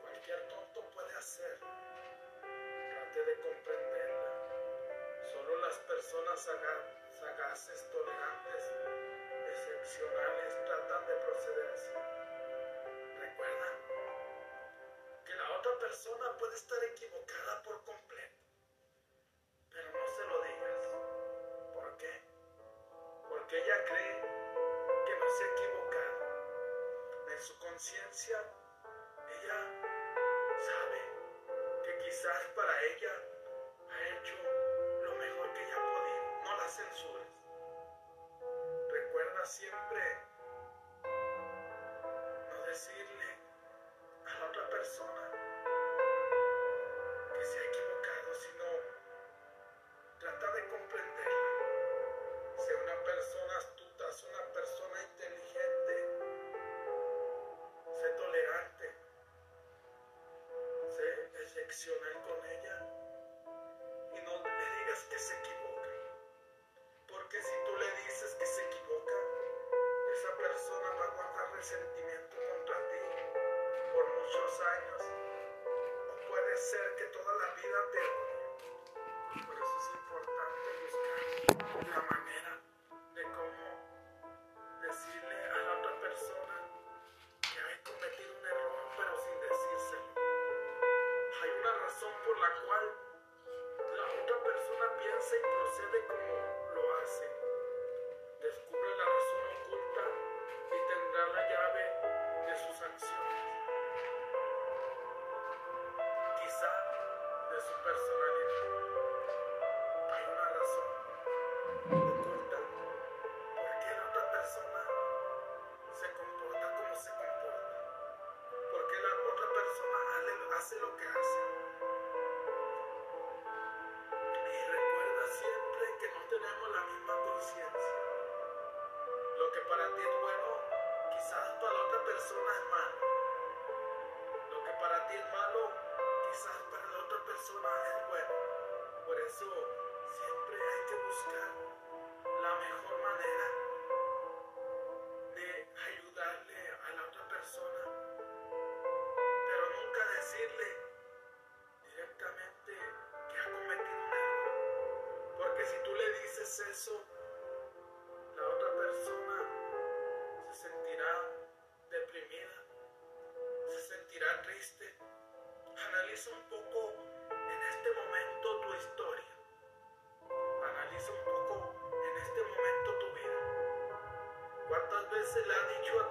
cualquier tonto puede hacer. Trate de comprenderla. Solo las personas sagaces, tolerantes, excepcionales tratan de proceder así. Recuerda que la otra persona puede estar equivocada por completo, sé para ti es bueno, quizás para otra persona es malo. Lo que para ti es malo, quizás para la otra persona es bueno. Por eso siempre hay que buscar la mejor manera de ayudarle a la otra persona. Pero nunca decirle directamente que ha cometido un error. Porque si tú le dices eso, Analiza un poco en este momento tu historia. Analiza un poco en este momento tu vida. ¿Cuántas veces le has dicho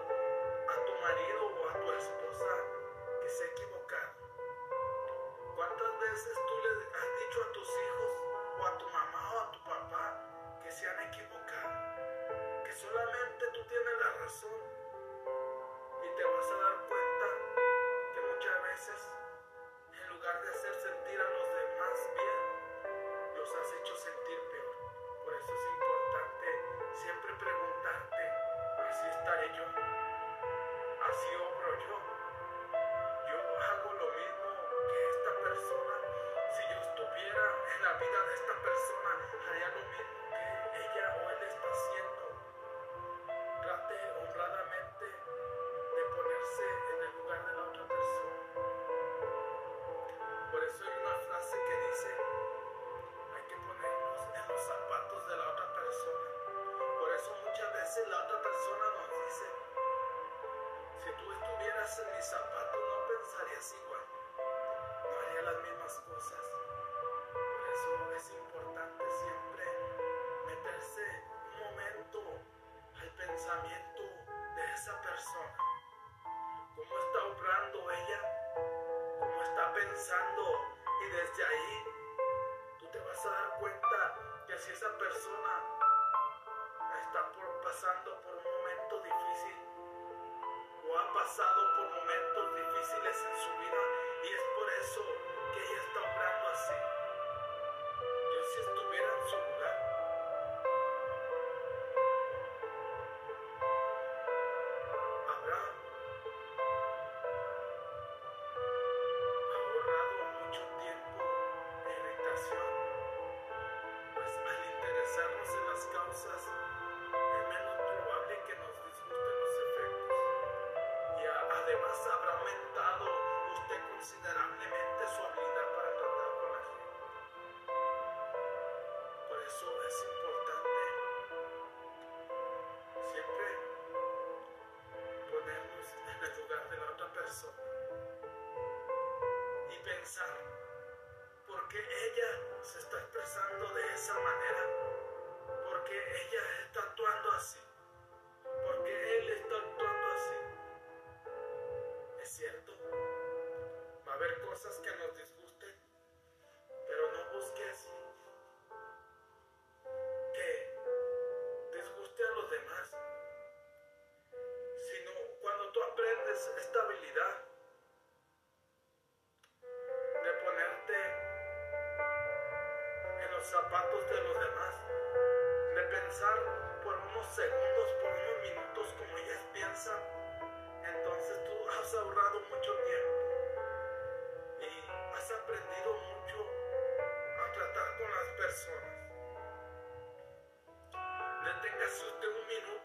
estuvieras en mis zapatos no pensarías igual, no haría las mismas cosas. Por eso es importante siempre meterse un momento al pensamiento de esa persona. ¿Cómo está obrando ella? ¿Cómo está pensando? Y desde ahí tú te vas a dar cuenta que si esa persona está por, pasando por un momento difícil o ha pasado por momentos difíciles en su vida y es por eso que ella está obrando así. Yo si estuviera en su lugar, está actuando así, por qué él está actuando así. Es cierto, va a haber cosas que nos disgusten, pero no busques que disguste a los demás, sino cuando tú aprendes esta habilidad, zapatos de los demás, de pensar por unos segundos, por unos minutos como ellas piensan, entonces tú has ahorrado mucho tiempo y has aprendido mucho a tratar con las personas. Deténgase usted un minuto,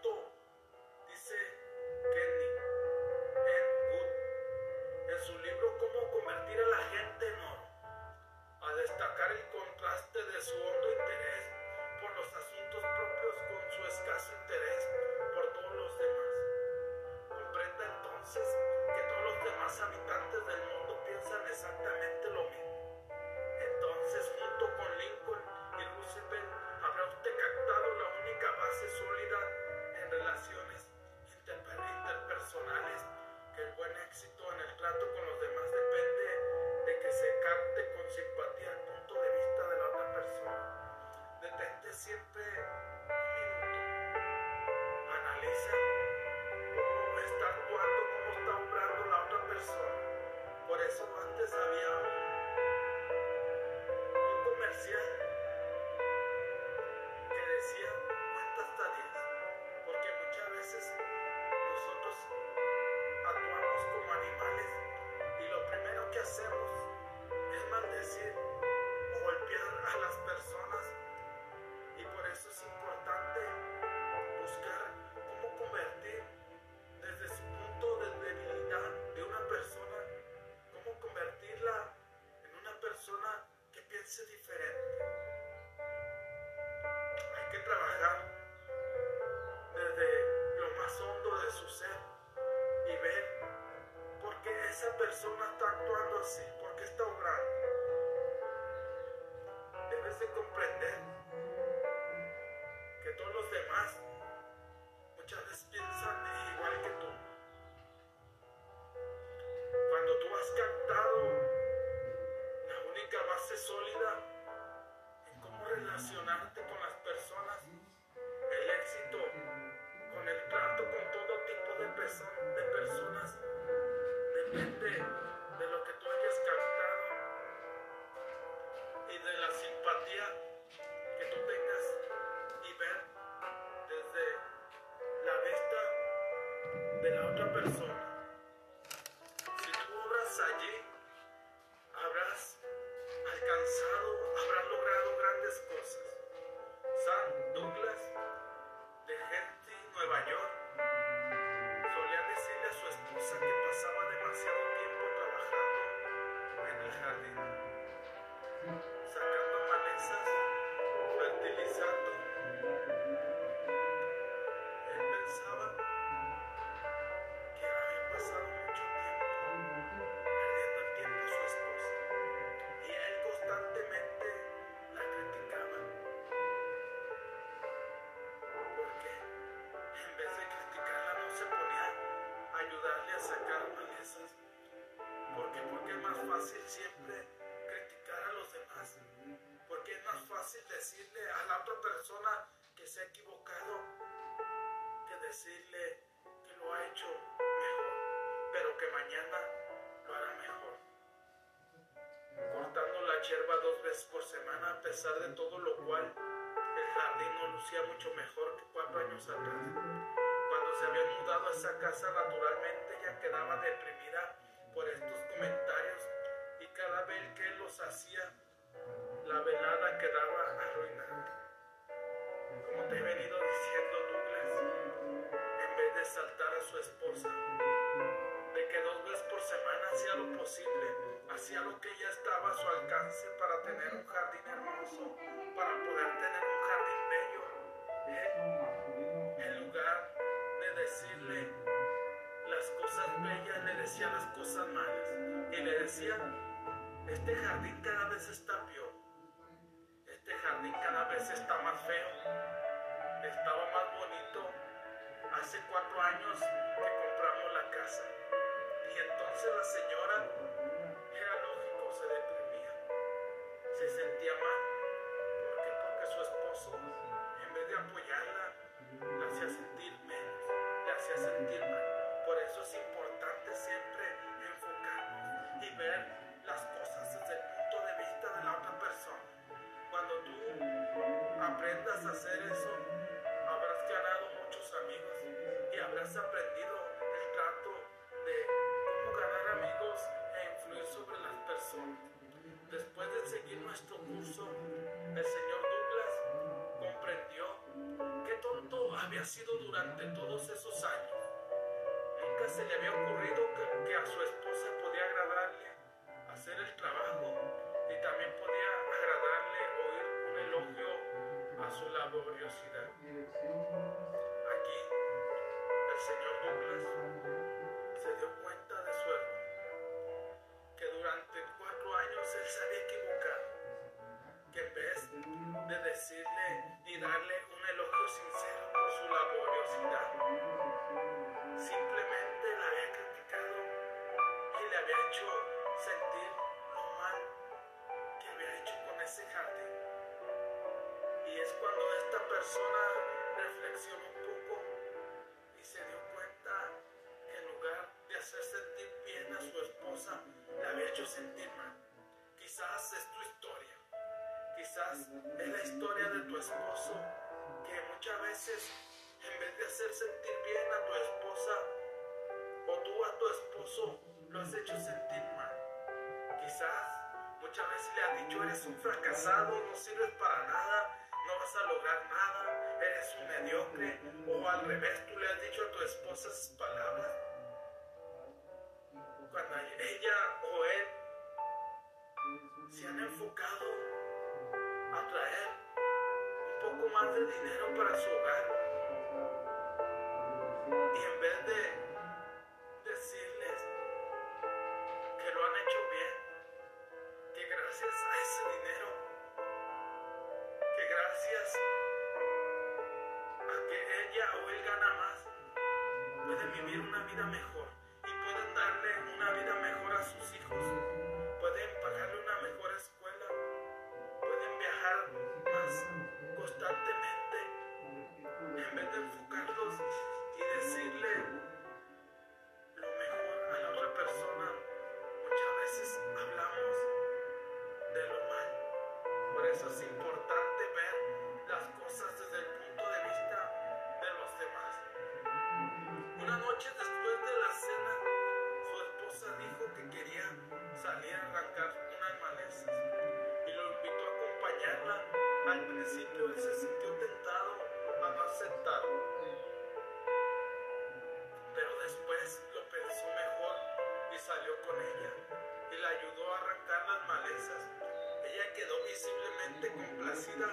de la otra más fácil siempre criticar a los demás. Porque es más fácil decirle a la otra persona que se ha equivocado que decirle que lo ha hecho mejor, pero que mañana lo hará mejor. Cortando la hierba dos veces por semana, a pesar de todo lo cual el jardín no lucía mucho mejor que cuatro años atrás. Cuando se había mudado a esa casa, naturalmente ella quedaba deprimida por estos comentarios cada vez que él los hacía, la velada quedaba arruinada. Como te he venido diciendo, Douglas, en vez de saltar a su esposa, de que dos veces por semana hacía lo posible, hacía lo que ya estaba a su alcance para tener un jardín hermoso, para poder tener un jardín bello. Él, en lugar de decirle las cosas bellas, le decía las cosas malas. Y le decía este jardín cada vez está peor. Este jardín cada vez está más feo. Estaba más bonito hace cuatro años que compramos la casa. Y entonces la señora, era lógico, se deprimía. Se sentía mal. ¿Por qué? Porque su esposo, en vez de apoyarla, la hacía sentir menos, la hacía sentir mal. Por eso es importante siempre enfocarnos y ver aprendas a hacer eso, habrás ganado muchos amigos y habrás aprendido el trato de cómo ganar amigos e influir sobre las personas. Después de seguir nuestro curso, el señor Douglas comprendió qué tonto había sido durante todos esos años. Nunca se le había ocurrido que, que a su esposa laboriosidad. Aquí el señor Douglas hecho sentir mal. Quizás es tu historia. Quizás es la historia de tu esposo que muchas veces en vez de hacer sentir bien a tu esposa o tú a tu esposo lo has hecho sentir mal. Quizás muchas veces le has dicho eres un fracasado, no sirves para nada, no vas a lograr nada, eres un mediocre o al revés tú le has dicho a tu esposa esas palabras. Cuando ella se han enfocado a traer un poco más de dinero para su hogar. Y en vez de decirles que lo han hecho bien, que gracias a ese dinero, que gracias a que ella o él gana más, pueden vivir una vida mejor y pueden darle una vida mejor a sus hijos, en vez de enfocarlos y decirle lo mejor a la otra persona. Muchas veces hablamos de lo mal. Por eso es importante Al principio él se sintió tentado a no aceptarlo. Pero después lo pensó mejor y salió con ella y la ayudó a arrancar las malezas. Ella quedó visiblemente complacida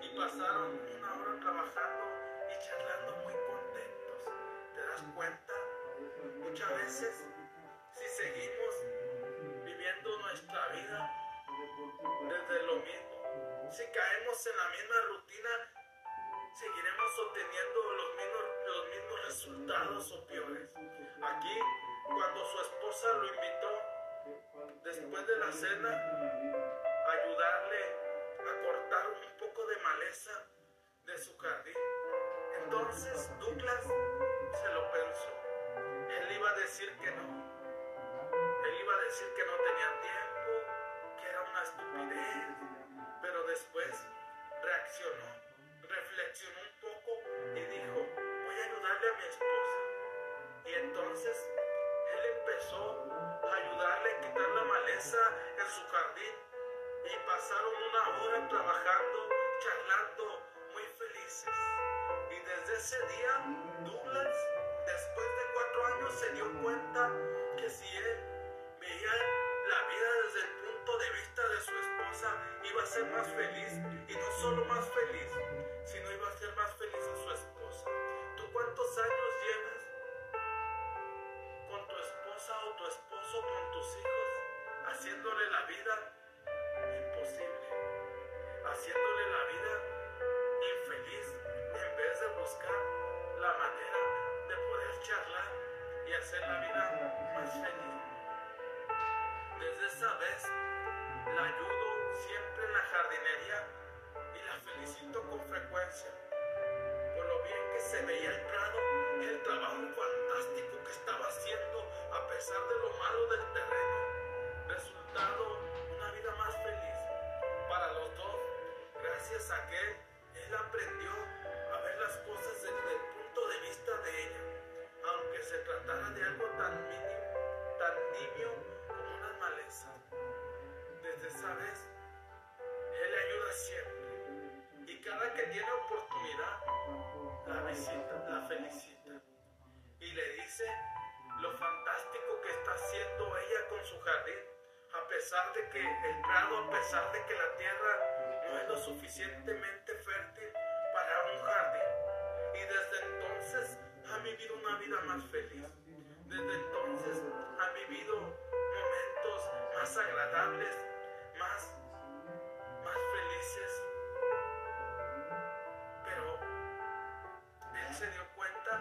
y pasaron una hora trabajando y charlando muy contentos. ¿Te das cuenta? Muchas veces, si seguimos viviendo nuestra vida desde lo mismo, si caemos en la misma rutina, seguiremos obteniendo los mismos, resultados o peores. Aquí, cuando su esposa lo invitó, después de la cena, a ayudarle a cortar un poco de maleza de su jardín. Entonces Douglas se lo pensó. Él iba a decir que no. Él iba a decir que no tenía tiempo, que era una estupidez, pero después reaccionó, reflexionó un poco y dijo, voy a ayudarle a mi esposa. Y entonces él empezó a ayudarle a quitar la maleza en su jardín y pasaron una hora trabajando, charlando, muy felices. Y desde ese día, Douglas, después de cuatro años, se dio cuenta que si él veía la vida desde el punto de vista de su esposa iba a ser más feliz y no solo más feliz, sino iba a ser más feliz a su esposa. ¿Tú cuántos años llevas con tu esposa o tu esposo, con tus hijos, haciéndole la vida imposible? Haciéndole la vida infeliz en vez de buscar la manera de poder charlar y hacer la vida más feliz. Desde esa vez la ayudo siempre en la jardinería y la felicito con frecuencia por lo bien que se veía el prado el trabajo fantástico que estaba haciendo a pesar de lo malo del terreno. Resultado, una vida más feliz para los dos, gracias a que él aprendió a ver las cosas desde el punto de vista de ella, aunque se tratara de algo tan mínimo, tan nimio como unas malezas. Vez, él ayuda siempre y cada que tiene oportunidad, la visita, la felicita y le dice lo fantástico que está haciendo ella con su jardín, a pesar de que el prado, a pesar de que la tierra no es lo suficientemente fértil para un jardín. Y desde entonces ha vivido una vida más feliz. Desde entonces ha vivido momentos más agradables, más, más felices. Pero él se dio cuenta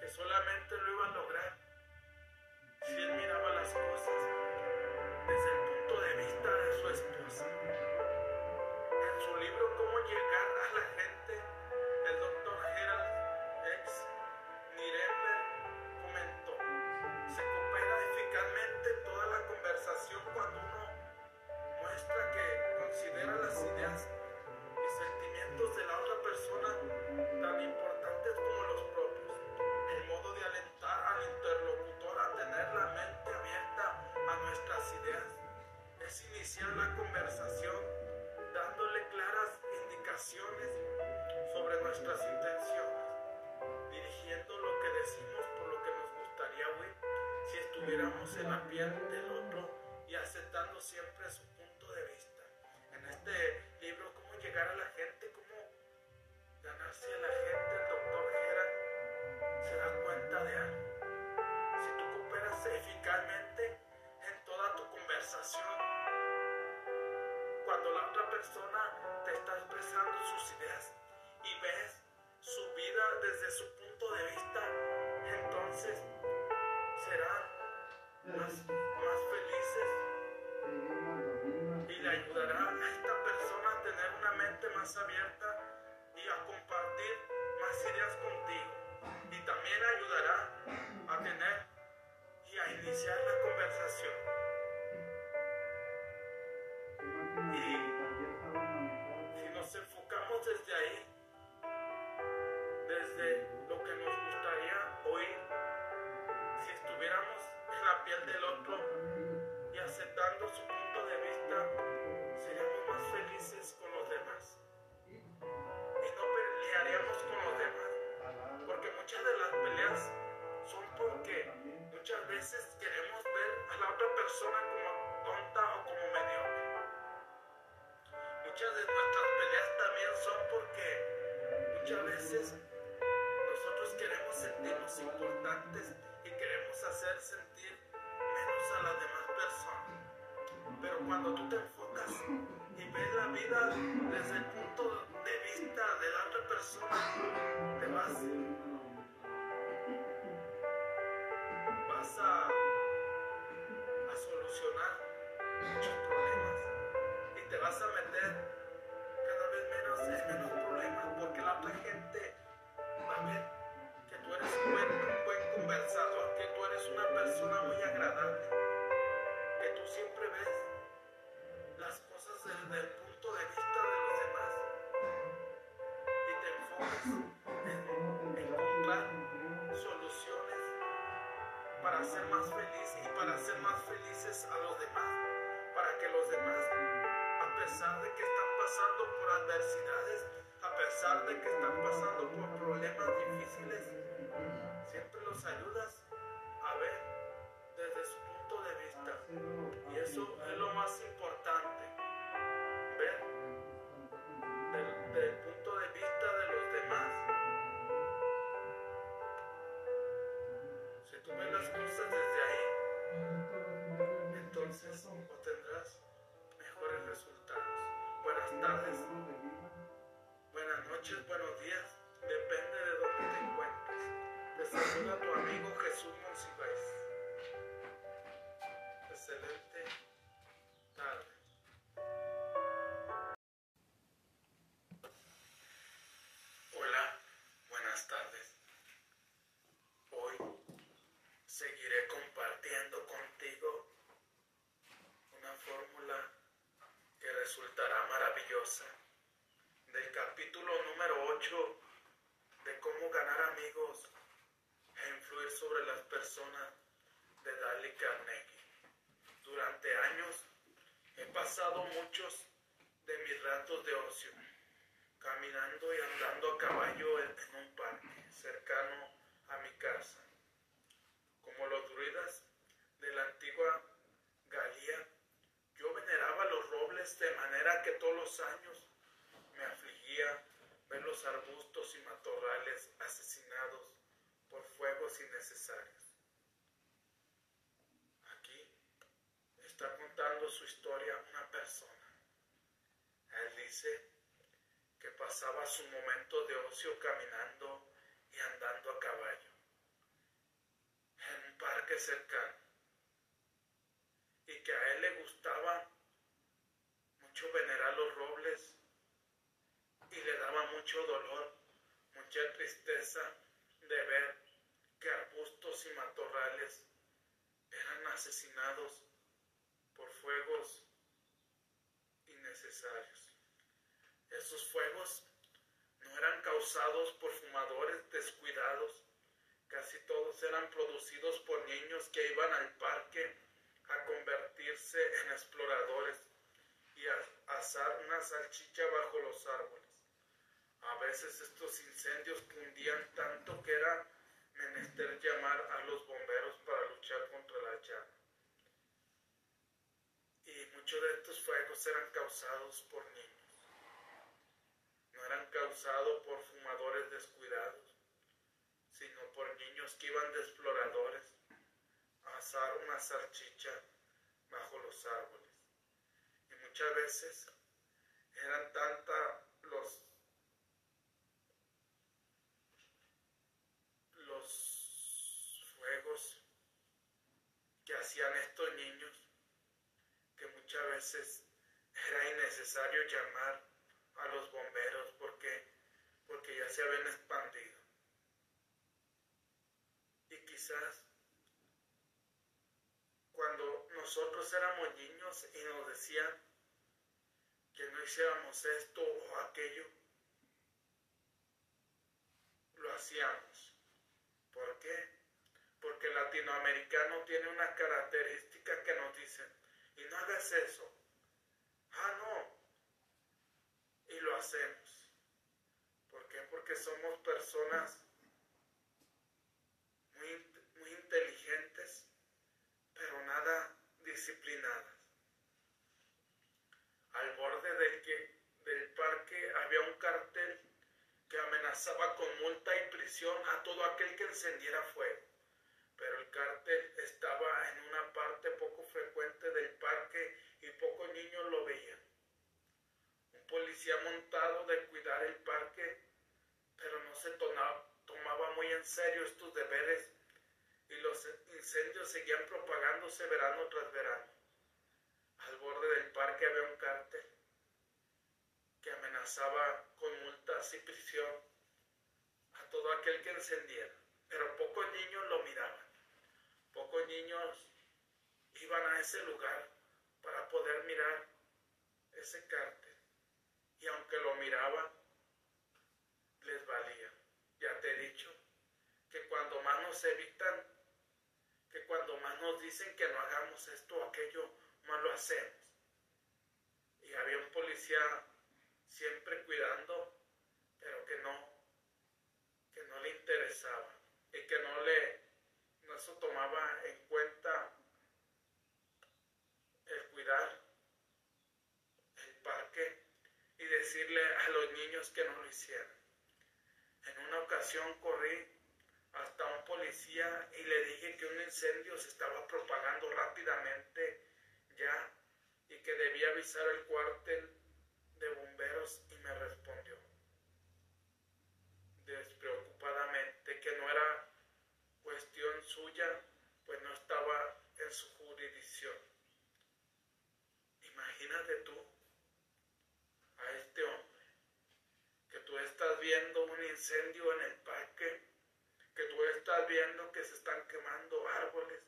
que solamente lo iba a lograr si él miraba las cosas desde el punto de vista de su esposa. En su libro Cómo llegar a la gente, estuviéramos en la piel del otro y aceptando siempre su punto de vista. En este libro, cómo llegar a la gente, cómo ganarse a la gente, el doctor Gerard se da cuenta de algo. Si tú cooperas eficazmente en toda tu conversación, cuando la otra persona te está expresando sus ideas y ves su vida desde su punto de vista, entonces más, felices y le ayudará a esta persona a tener una mente más abierta y a compartir más ideas contigo. Y también ayudará a tener y a iniciar la veces queremos ver a la otra persona como tonta o como mediocre. Muchas de nuestras peleas también son porque muchas veces nosotros queremos sentirnos importantes y queremos hacer sentir menos a las demás personas. Pero cuando tú te enfocas y ves la vida desde el punto de vista de la otra persona, te vas, muchos problemas. Y te vas a meter cada vez menos en menos problemas porque la otra gente va a ver que tú eres un buen, un buen conversador, que tú eres una persona muy agradable, que tú siempre ves las cosas desde el punto de vista de los demás. Y te enfocas en encontrar soluciones para ser más feliz y para hacer más felices a los demás, los demás, a pesar de que están pasando por adversidades, a pesar de que están pasando por problemas difíciles, siempre los ayudas a ver desde su punto de vista. Y eso es lo más importante, tardes, buenas noches, buenos días, depende de dónde te encuentres. Te saluda tu amigo Jesús Monsiváis. Excelente del capítulo número 8 de cómo ganar amigos e influir sobre las personas de Dale Carnegie. Durante años he pasado muchos de mis ratos de ocio, caminando y andando a caballo en un parque cercano a mi casa. Como los druidas de la antigua Galía, yo veneraba de manera que todos los años me afligía ver los arbustos y matorrales asesinados por fuegos innecesarios. Aquí está contando su historia una persona. Él dice que pasaba su momento de ocio caminando y andando a caballo en un parque cercano y que a él le gustaba mucho venerar los robles y le daba mucho dolor, mucha tristeza de ver que arbustos y matorrales eran asesinados por fuegos innecesarios. Esos fuegos no eran causados por fumadores descuidados, casi todos eran producidos por niños que iban al parque a convertirse en exploradores y asar una salchicha bajo los árboles. A veces estos incendios cundían tanto que era menester llamar a los bomberos para luchar contra la llama. Y muchos de estos fuegos eran causados por niños. No eran causados por fumadores descuidados, sino por niños que iban de exploradores a asar una salchicha bajo los árboles. Muchas veces eran tanta los que hacían estos niños que muchas veces era innecesario llamar a los bomberos porque, porque ya se habían expandido. Y quizás cuando nosotros éramos niños y nos decían que no hiciéramos esto o aquello, lo hacíamos. ¿Por qué? porque el latinoamericano tiene una característica que nos dicen, y no hagas eso. Ah, no. Y lo hacemos. ¿Por qué? Porque somos personas muy, muy inteligentes, pero nada disciplinadas. Al borde del, que, del parque había un cartel que amenazaba con multa y prisión a todo aquel que encendiera fuego pero el cártel estaba en una parte poco frecuente del parque y pocos niños lo veían. Un policía montado de cuidar el parque, pero no se tomaba muy en serio estos deberes y los incendios seguían propagándose verano tras verano. Al borde del parque había un cártel que amenazaba con multas y prisión todo aquel que encendiera, pero pocos niños lo miraban. Pocos niños iban a ese lugar para poder mirar ese cártel. Y aunque lo miraban, les valía. Ya te he dicho que cuando más nos evitan, que cuando más nos dicen que no hagamos esto o aquello, más lo hacemos. Y había un policía siempre cuidando, pero que no, que no le interesaba y que no le eso tomaba en cuenta el cuidar el parque y decirle a los niños que no lo hicieran. En una ocasión corrí hasta un policía y le dije que un incendio se estaba propagando rápidamente ya y que debía avisar al cuartel de bomberos y me respondió despreocupadamente que no era cuestión suya, pues no estaba Imagínate tú a este hombre, que tú estás viendo un incendio en el parque, que tú estás viendo que se están quemando árboles,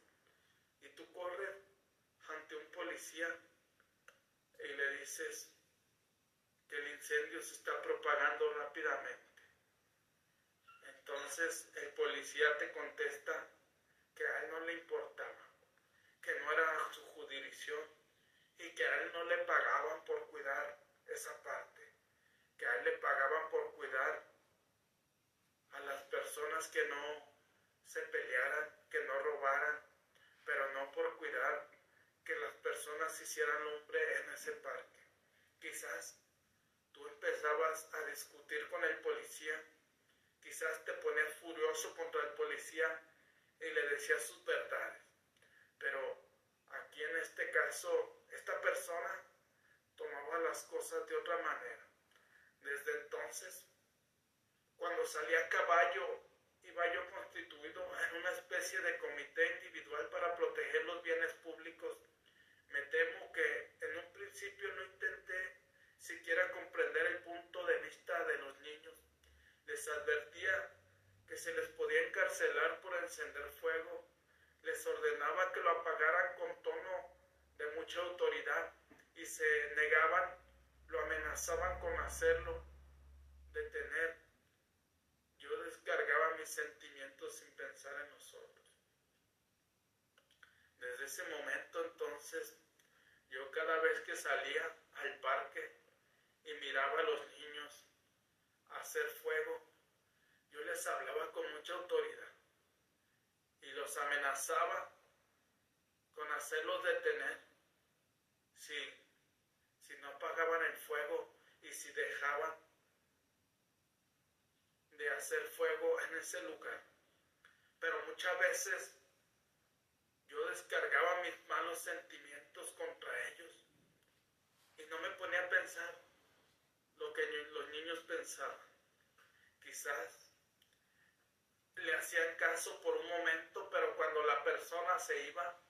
y tú corres ante un policía y le dices que el incendio se está propagando rápidamente. Entonces el policía te contesta que a él no le importaba, que no era su jurisdicción y que a él no le pagaban por cuidar esa parte, que a él le pagaban por cuidar a las personas que no se pelearan, que no robaran, pero no por cuidar que las personas hicieran lumbre en ese parque. Quizás tú empezabas a discutir con el policía, quizás te ponías furioso contra el policía y le decías sus verdades, pero aquí en este caso, esta persona tomaba las cosas de otra manera. Desde entonces, cuando salía a caballo, iba yo constituido en una especie de comité individual para proteger los bienes públicos. Me temo que en un principio no intenté siquiera comprender el punto de vista de los niños. Les advertía que se les podía encarcelar por encender fuego. Ordenaba que lo apagaran con tono de mucha autoridad y se negaban, lo amenazaban con hacerlo, detener. Yo descargaba mis sentimientos sin pensar en nosotros. Desde ese momento entonces, yo cada vez que salía al parque y miraba a los niños hacer fuego, yo les hablaba con mucha autoridad y los amenazaba con hacerlos detener si si no apagaban el fuego y si dejaban de hacer fuego en ese lugar. Pero muchas veces yo descargaba mis malos sentimientos contra ellos y no me ponía a pensar lo que los niños pensaban. Quizás le hacían caso por un momento, pero cuando la persona se iba,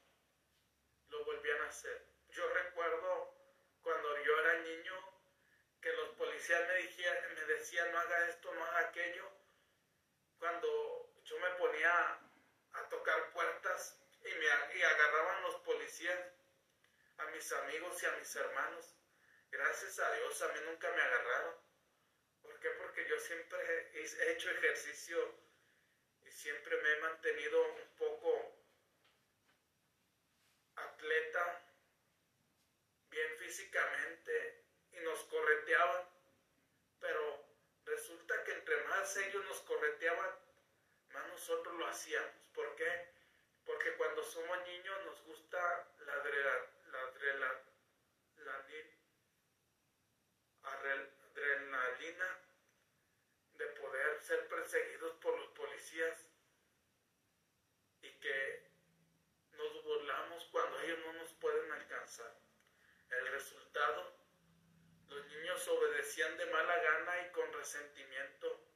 lo volvían a hacer. Yo recuerdo cuando yo era niño, que los policías me, decían, me decían no haga esto, no haga aquello, cuando yo me ponía a tocar puertas y me y agarraban los policías a mis amigos y a mis hermanos. Gracias a Dios a mí nunca me agarraron. ¿Por qué? Porque yo siempre he hecho ejercicio siempre me he mantenido un poco atleta bien físicamente y nos correteaban, pero resulta que entre más ellos nos correteaban, más nosotros lo hacíamos. ¿Por qué? Porque cuando somos niños nos gusta la, adrenalina, de poder ser perseguidos por los policías que nos burlamos cuando ellos no nos pueden alcanzar. El resultado, los niños obedecían de mala gana y con resentimiento.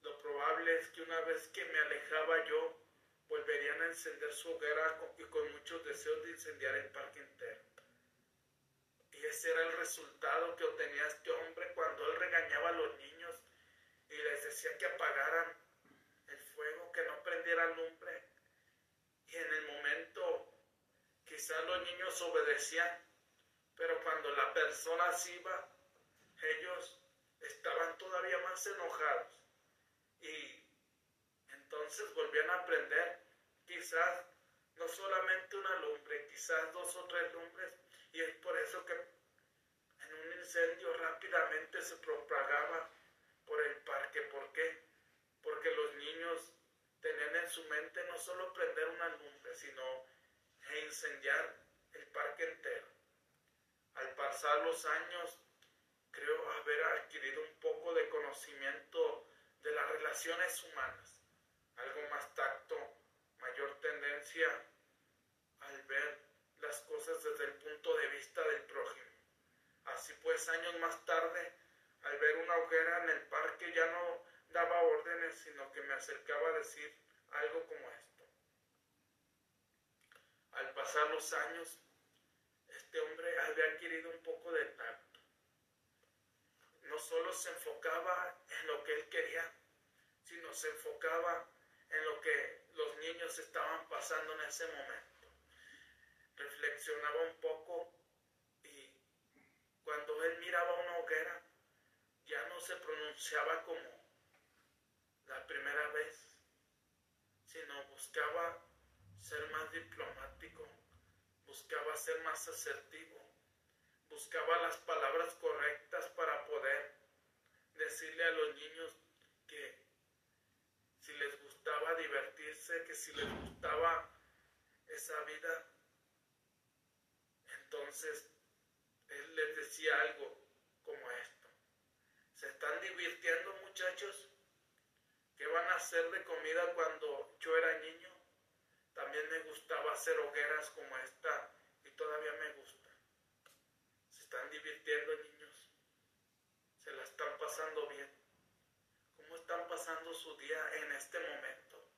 Lo probable es que una vez que me alejaba yo, volverían a encender su hoguera y con muchos deseos de incendiar el parque entero. Y ese era el resultado que obtenía este hombre cuando él regañaba a los niños y les decía que apagaran el fuego, que no prendieran lumbre. Y en el momento, quizás los niños obedecían pero cuando la persona se iba, ellos estaban todavía más enojados. Y entonces volvían a aprender, quizás no solamente una lumbre, quizás dos o tres lumbres. Y es por eso que en un incendio rápidamente se propagaba por el parque. ¿Por qué? Porque los niños tenían en su mente no solo prender una lumbre, sino incendiar el parque entero al pasar los años, creo haber adquirido un poco de conocimiento de las relaciones humanas, algo más tacto, mayor tendencia al ver las cosas desde el punto de vista del prójimo. Así pues, años más tarde, al ver una hoguera en el parque, ya no daba órdenes, sino que me acercaba a decir algo como esto. Al pasar los años, este hombre había adquirido un poco de tacto. No solo se enfocaba en lo que él quería, sino se enfocaba en lo que los niños estaban pasando en ese momento. Reflexionaba un poco y cuando él miraba una hoguera, ya no se pronunciaba como la primera vez, sino buscaba ser más diplomático, buscaba ser más asertivo, buscaba las palabras correctas para poder decirle a los niños que si les gustaba divertirse, que si les gustaba esa vida, entonces él les decía algo como esto. ¿Se están divirtiendo muchachos? ¿Qué van a hacer de comida cuando yo era niño? También me gustaba hacer hogueras como esta y todavía me gusta. ¿Se están divirtiendo niños? ¿Se la están pasando bien? ¿Cómo están pasando su día en este momento?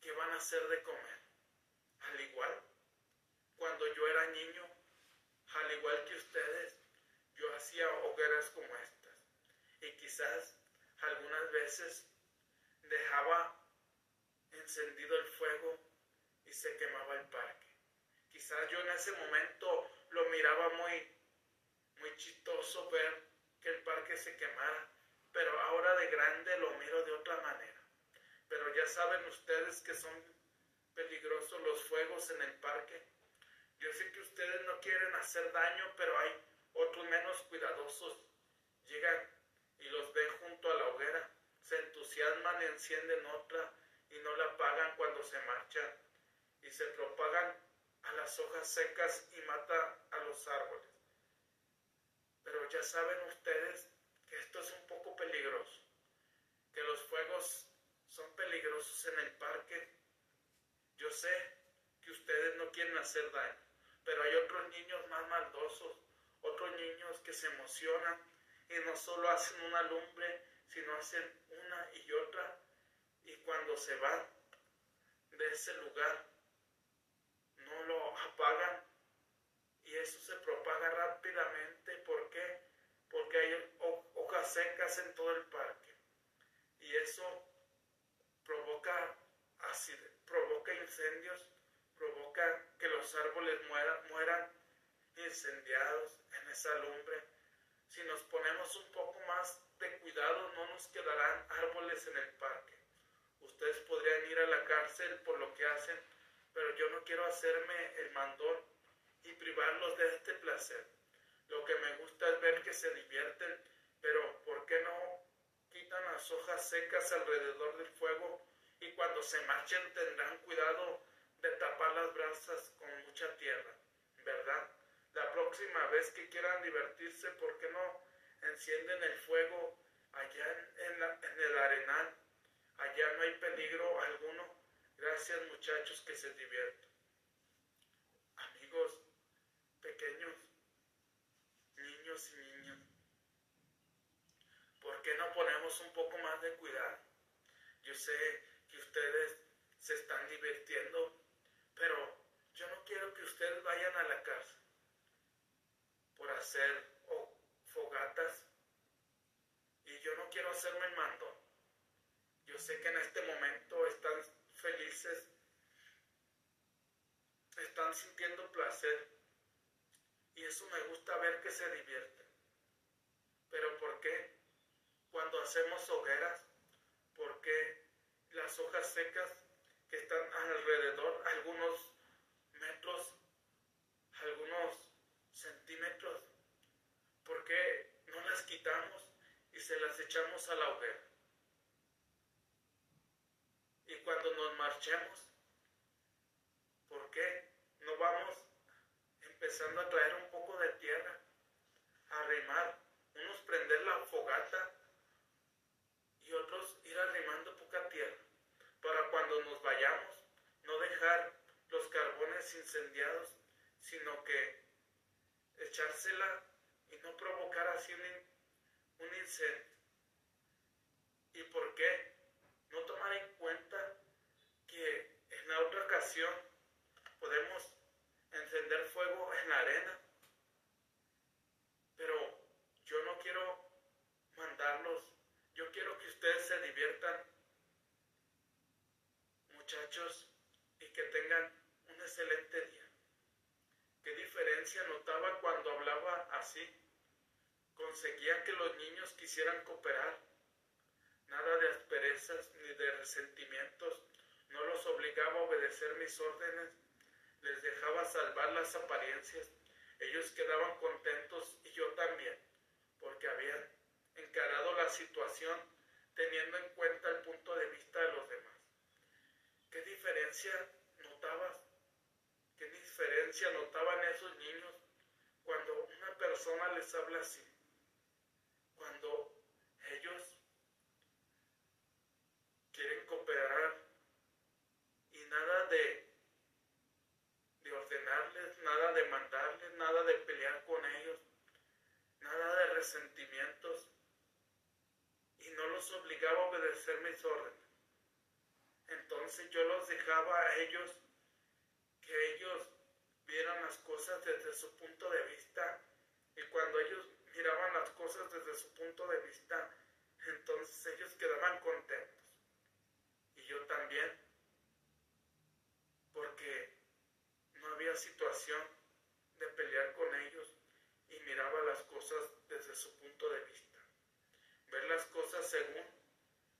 ¿Qué van a hacer de comer? Al igual, cuando yo era niño, al igual que ustedes, yo hacía hogueras como estas. Y quizás algunas veces dejaba encendido el fuego y se quemaba el parque. Quizás yo en ese momento lo miraba muy, muy chistoso ver que el parque se quemara, pero ahora de grande lo miro de otra manera. Pero ya saben ustedes que son peligrosos los fuegos en el parque. Yo sé que ustedes no quieren hacer daño, pero hay otros menos cuidadosos. Llegan y los ven junto a la hoguera, se entusiasman encienden otra y no la apagan cuando se marchan y se propagan a las hojas secas y mata a los árboles. Pero ya saben ustedes que esto es un poco peligroso, que los fuegos son peligrosos en el parque. Yo sé que ustedes no quieren hacer daño, pero hay otros niños más maldosos, otros niños que se emocionan y no solo hacen una lumbre, sino hacen una y otra y cuando se van de ese lugar no lo apagan y eso se propaga rápidamente. ¿Por qué? Porque hay hojas secas en todo el parque y eso provoca, incendios, provoca que los árboles mueran, mueran incendiados en esa lumbre. Si nos ponemos un poco más de cuidado, no nos quedarán árboles en el parque. Ustedes podrían ir a la cárcel por lo que hacen, pero yo no quiero hacerme el mandón y privarlos de este placer. Lo que me gusta es ver que se divierten, pero ¿por qué no quitan las hojas secas alrededor del fuego y cuando se marchen tendrán cuidado de tapar las brasas con mucha tierra, ¿verdad? La próxima vez que quieran divertirse, ¿por qué no encienden el fuego allá en, el arenal? Allá no hay peligro alguno. Gracias muchachos que se divierten. Amigos pequeños, niños y niñas, ¿por qué no ponemos un poco más de cuidado? Yo sé que ustedes se están divirtiendo, pero yo no quiero que ustedes vayan a la casa hacer fogatas y yo no quiero hacerme el mando. Yo sé que en este momento están felices, están sintiendo placer y eso me gusta ver que se divierten. Pero ¿por qué? Cuando hacemos hogueras, ¿por qué las hojas secas que están alrededor, algunos metros, algunos centímetros, ¿por qué no las quitamos y se las echamos a la hoguera? Y cuando nos marchemos, ¿por qué no vamos empezando a traer un poco de tierra, a arrimar, unos prender la fogata y otros ir arrimando poca tierra, para cuando nos vayamos, no dejar los carbones incendiados, sino que echársela y no provocar así ¿Y por qué? no tomar en cuenta que en la otra ocasión podemos encender fuego en la arena, pero yo no quiero mandarlos, yo quiero que ustedes se diviertan, muchachos, y que tengan un excelente día. Qué diferencia notaba cuando hablaba así. Conseguía que los niños quisieran cooperar. Nada de asperezas ni de resentimientos. No los obligaba a obedecer mis órdenes. Les dejaba salvar las apariencias. Ellos quedaban contentos y yo también, porque habían encarado la situación teniendo en cuenta el punto de vista de los demás. ¿Qué diferencia notabas? ¿Qué diferencia notaban esos niños cuando una persona les habla así? Cuando ellos quieren cooperar y nada de, de ordenarles, nada de mandarles, nada de pelear con ellos, nada de resentimientos y no los obligaba a obedecer mis órdenes. Entonces yo los dejaba a ellos que ellos vieran las cosas desde su punto de vista y cuando ellos miraban las cosas desde su punto de vista, entonces ellos quedaban contentos. Y yo también, porque no había situación de pelear con ellos y miraba las cosas desde su punto de vista. Ver las cosas según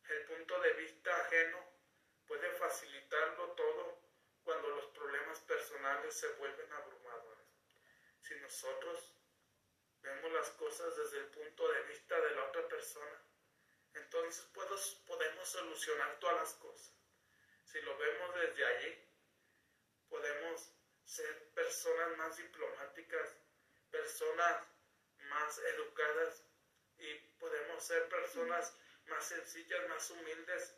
el punto de vista ajeno puede facilitarlo todo cuando los problemas personales se vuelven abrumadores. Si nosotros vemos las cosas desde el punto de vista de la otra persona, entonces podemos solucionar todas las cosas. Si lo vemos desde allí, podemos ser personas más diplomáticas, personas más educadas y podemos ser personas más sencillas, más humildes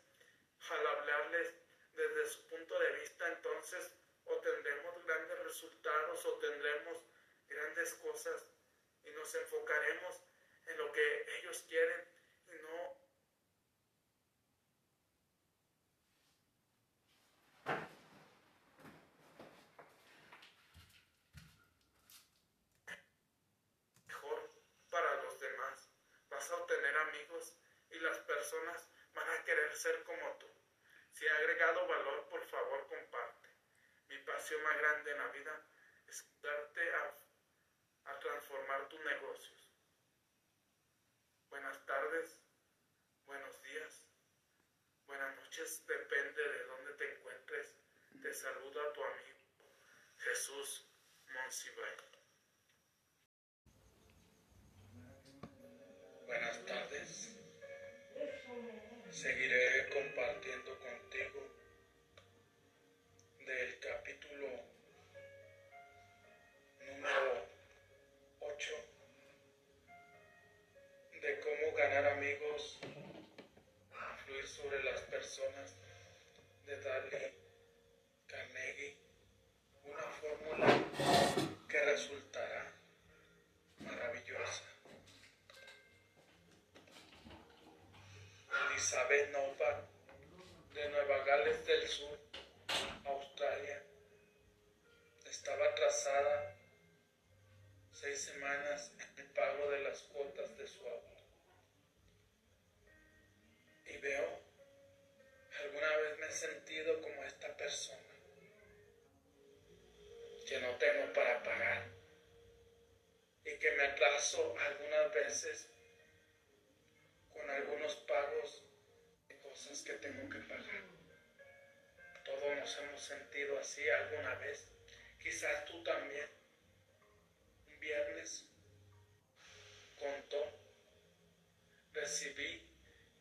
al hablarles desde su punto de vista, entonces o tendremos grandes resultados o tendremos grandes cosas y nos enfocaremos en lo que ellos quieren y no mejor para los demás. Vas a obtener amigos y las personas van a querer ser como tú. Si ha agregado valor, por favor, comparte. Mi pasión más grande en la vida es a transformar tus negocios. Buenas tardes, buenos días, buenas noches, depende de dónde te encuentres. Te saluda tu amigo Jesús Monsibay. Buenas tardes. Seguiré sobre las personas, de Dale Carnegie, una fórmula que resultará maravillosa. Elizabeth Novak de Nueva Gales del Sur, Australia, estaba atrasada seis semanas en el pago de las cuotas sentido como esta persona, que no tengo para pagar y que me atraso algunas veces con algunos pagos de cosas que tengo que pagar. Todos nos hemos sentido así alguna vez. Quizás tú también. Un viernes contó, recibí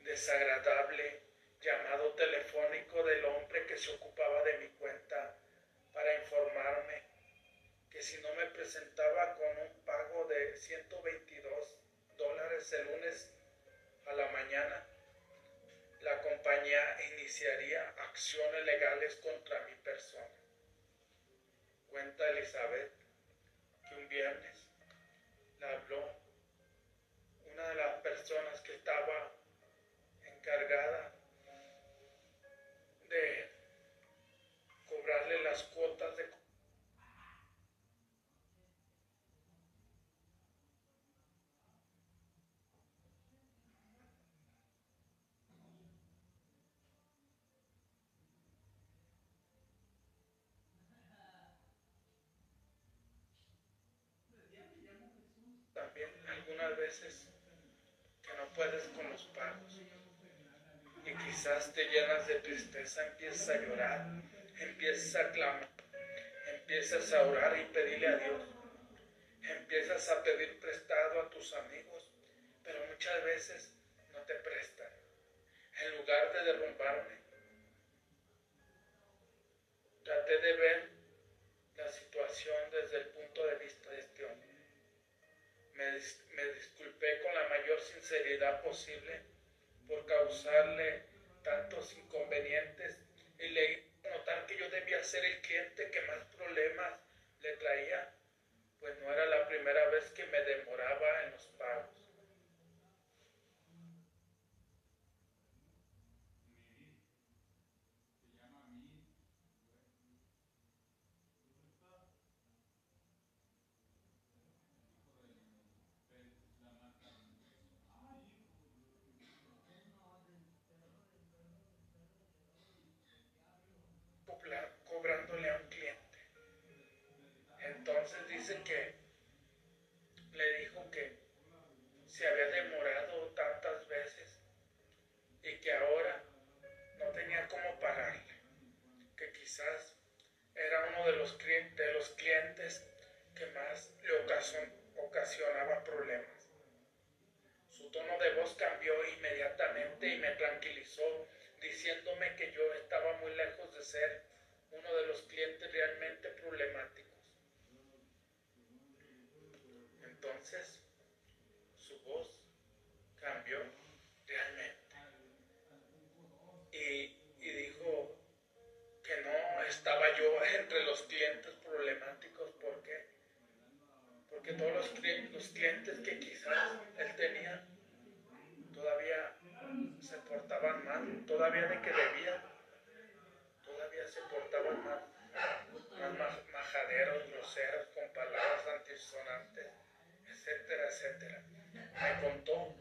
desagradable llamado telefónico del hombre que se ocupaba de mi cuenta para informarme que si no me presentaba con un pago de 122 dólares el lunes a la mañana, la compañía iniciaría acciones legales contra mi persona. Cuenta Elizabeth que un viernes la habló una de las personas que estaba encargada cuotas de veces que no puedes con los pagos y quizás te llenas de tristeza, empiezas a llorar, empiezas a clamar, empiezas a orar y pedirle a Dios, empiezas a pedir prestado a tus amigos, pero muchas veces no te prestan. En lugar de derrumbarme, traté de ver la situación desde el punto de vista de este hombre. Me, me disculpé con la mayor sinceridad posible por causarle tantos inconvenientes y le notar que yo debía ser el cliente que más problemas le traía, pues no era la primera vez que me demoraba en los ser uno de los clientes realmente problemáticos. Entonces, su voz cambió realmente. Y, dijo que no estaba yo entre los clientes problemáticos. ¿Por qué? Porque todos los, los clientes que quizás él tenía todavía se portaban mal, todavía de que debía se portaban más, más majaderos, groseros, con palabras antisonantes, etcétera, etcétera. Me contó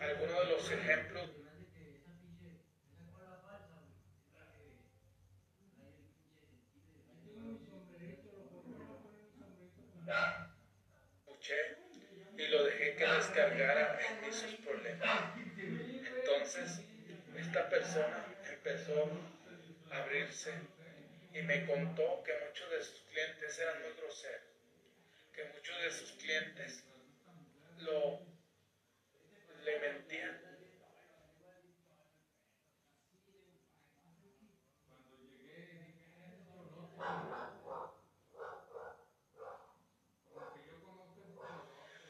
algunos de los ejemplos escuché y lo dejé sus problemas. Entonces, esta persona empezó abrirse y me contó que muchos de sus clientes eran muy groseros, que muchos de sus clientes lo le mentían.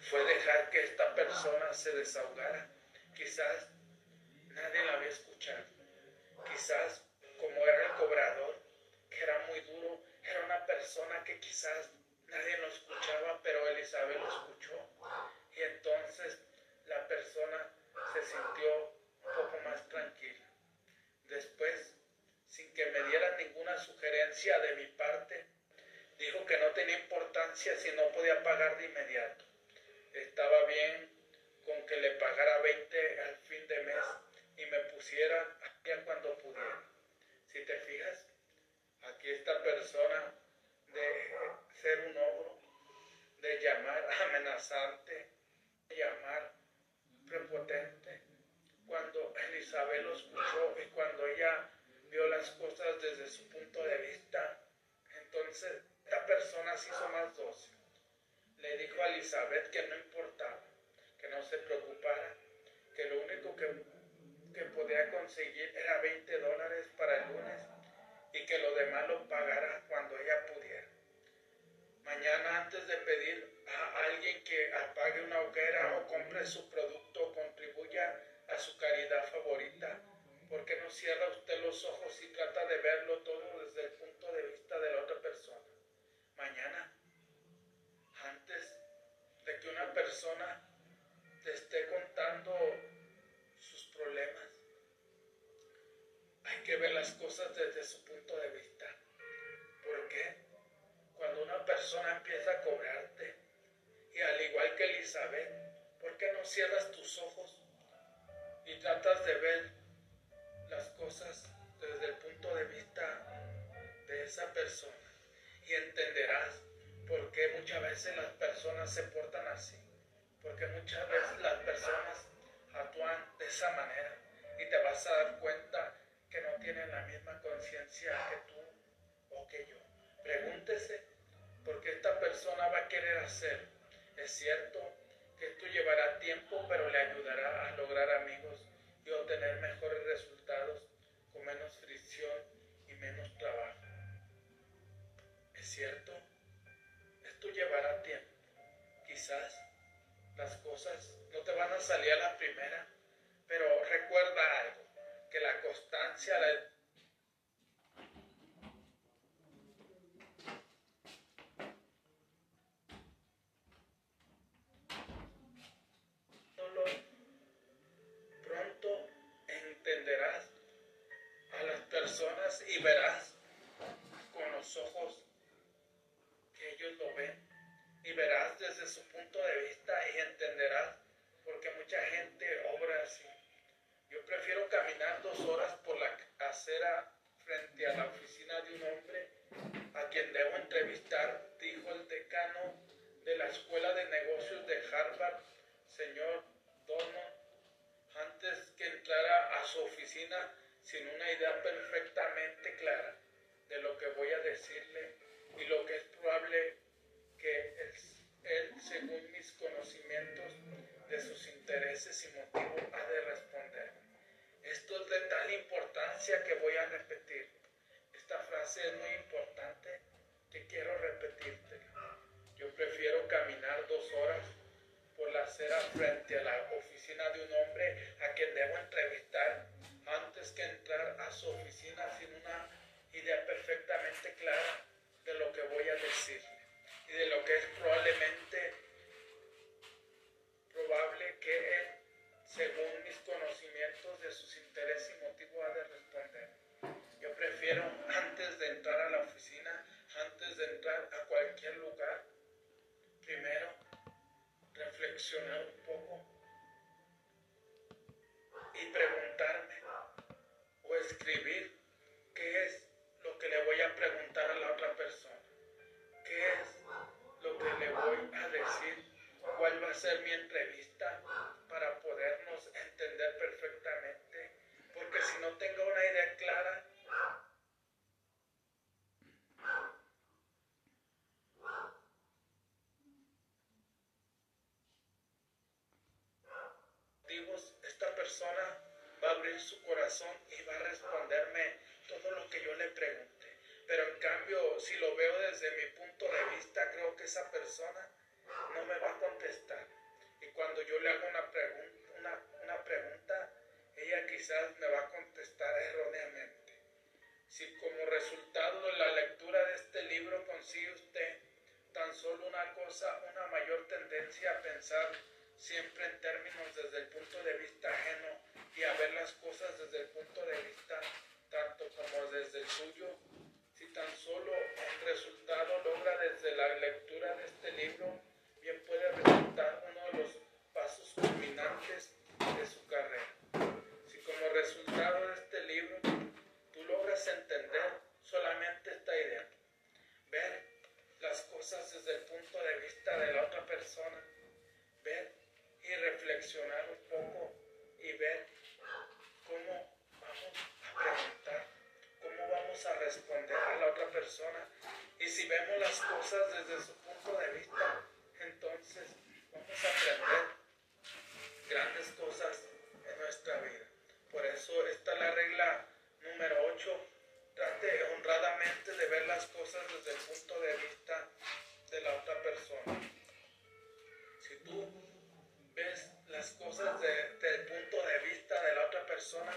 Fue dejar que esta persona se desahogara. Quizás nadie la había escuchado. Quizás como era el cobrador, que era muy duro, era una persona que quizás nadie lo escuchaba, pero Elizabeth lo escuchó. Y entonces la persona se sintió un poco más tranquila. Después, sin que me dieran ninguna sugerencia de mi parte, dijo que no tenía importancia si no podía pagar de inmediato. Estaba bien con que le pagara 20 al fin de mes y me pusiera ya cuando pudiera. Si te fijas, aquí esta persona de ser un ogro, de llamar amenazante, de llamar prepotente, cuando Elizabeth lo escuchó y cuando ella vio las cosas desde su punto de vista, entonces esta persona se hizo más dócil. Le dijo a Elizabeth que no importaba, que no se preocupara, que lo único que que podía conseguir era 20 dólares para el lunes y que lo demás lo pagara cuando ella pudiera. Mañana antes de pedir a alguien que apague una hoguera o compre su producto o contribuya a su caridad favorita, ¿por qué no cierra usted los ojos y trata de verlo todo desde el punto de vista de la otra persona? Mañana, antes de que una persona te esté contando problemas. Hay que ver las cosas desde su punto de vista. Porque cuando una persona empieza a cobrarte, y al igual que Elizabeth, ¿por qué no cierras tus ojos y tratas de ver las cosas desde el punto de vista de esa persona? Y entenderás por qué muchas veces las personas se portan así porque muchas veces las personas actúan de esa manera y te vas a dar cuenta que no tienen la misma conciencia que tú o que yo. Pregúntese por qué esta persona va a querer hacer. Es cierto que esto llevará tiempo, pero le ayudará a lograr amigos y obtener mejores resultados con menos fricción y menos trabajo. Es cierto, esto llevará tiempo. Quizás las cosas no te van a salir a la primera, pero recuerda algo, que la constancia, la pronto entenderás a las personas y verás con los ojos que ellos lo ven y verás desde su punto de vista horas por la acera frente a la oficina de un hombre a quien debo entrevistar, dijo el decano de la Escuela de Negocios de Harvard, señor Dono, antes que entrara a su oficina sin una idea perfectamente clara de lo que voy a decirle y lo que es probable que él, según mis conocimientos de sus intereses y motivos, ha de responder. Esto es de tal importancia que voy a repetir. Esta frase es muy importante que quiero repetirte. Yo prefiero caminar dos horas por la acera frente a la oficina de un hombre a quien debo entrevistar antes que entrar a su oficina sin una idea perfectamente clara de lo que voy a decirle y de lo que es probablemente reflexionar veo desde mi punto de vista, creo que esa persona no me va a contestar. Y cuando yo le hago una, pregunta, una, una pregunta, ella quizás me va a contestar erróneamente. Si como resultado de la lectura de este libro consigue usted tan solo una cosa, una mayor tendencia a pensar siempre en términos desde el punto de vista ajeno y a ver las cosas desde el punto de vista tanto como desde el suyo, tan solo el resultado logra desde la lectura de este libro, bien puede resultar uno de los pasos culminantes de su carrera. Si como resultado de este libro tú logras entender solamente esta idea, ver las cosas desde el punto de vista de la otra persona, ver y reflexionar persona. Y si vemos las cosas desde su punto de vista, entonces vamos a aprender grandes cosas en nuestra vida. Por eso está la regla número 8. Trate honradamente de ver las cosas desde el punto de vista de la otra persona. Si tú ves las cosas desde el punto de vista de la otra persona,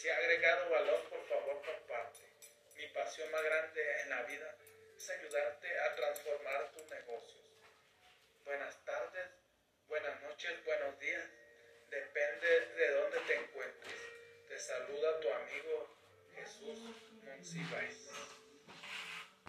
Si ha agregado valor, por favor, comparte. Mi pasión más grande en la vida es ayudarte a transformar tus negocios. Buenas tardes, buenas noches, buenos días. Depende de dónde te encuentres. Te saluda tu amigo Jesús Monsiváis.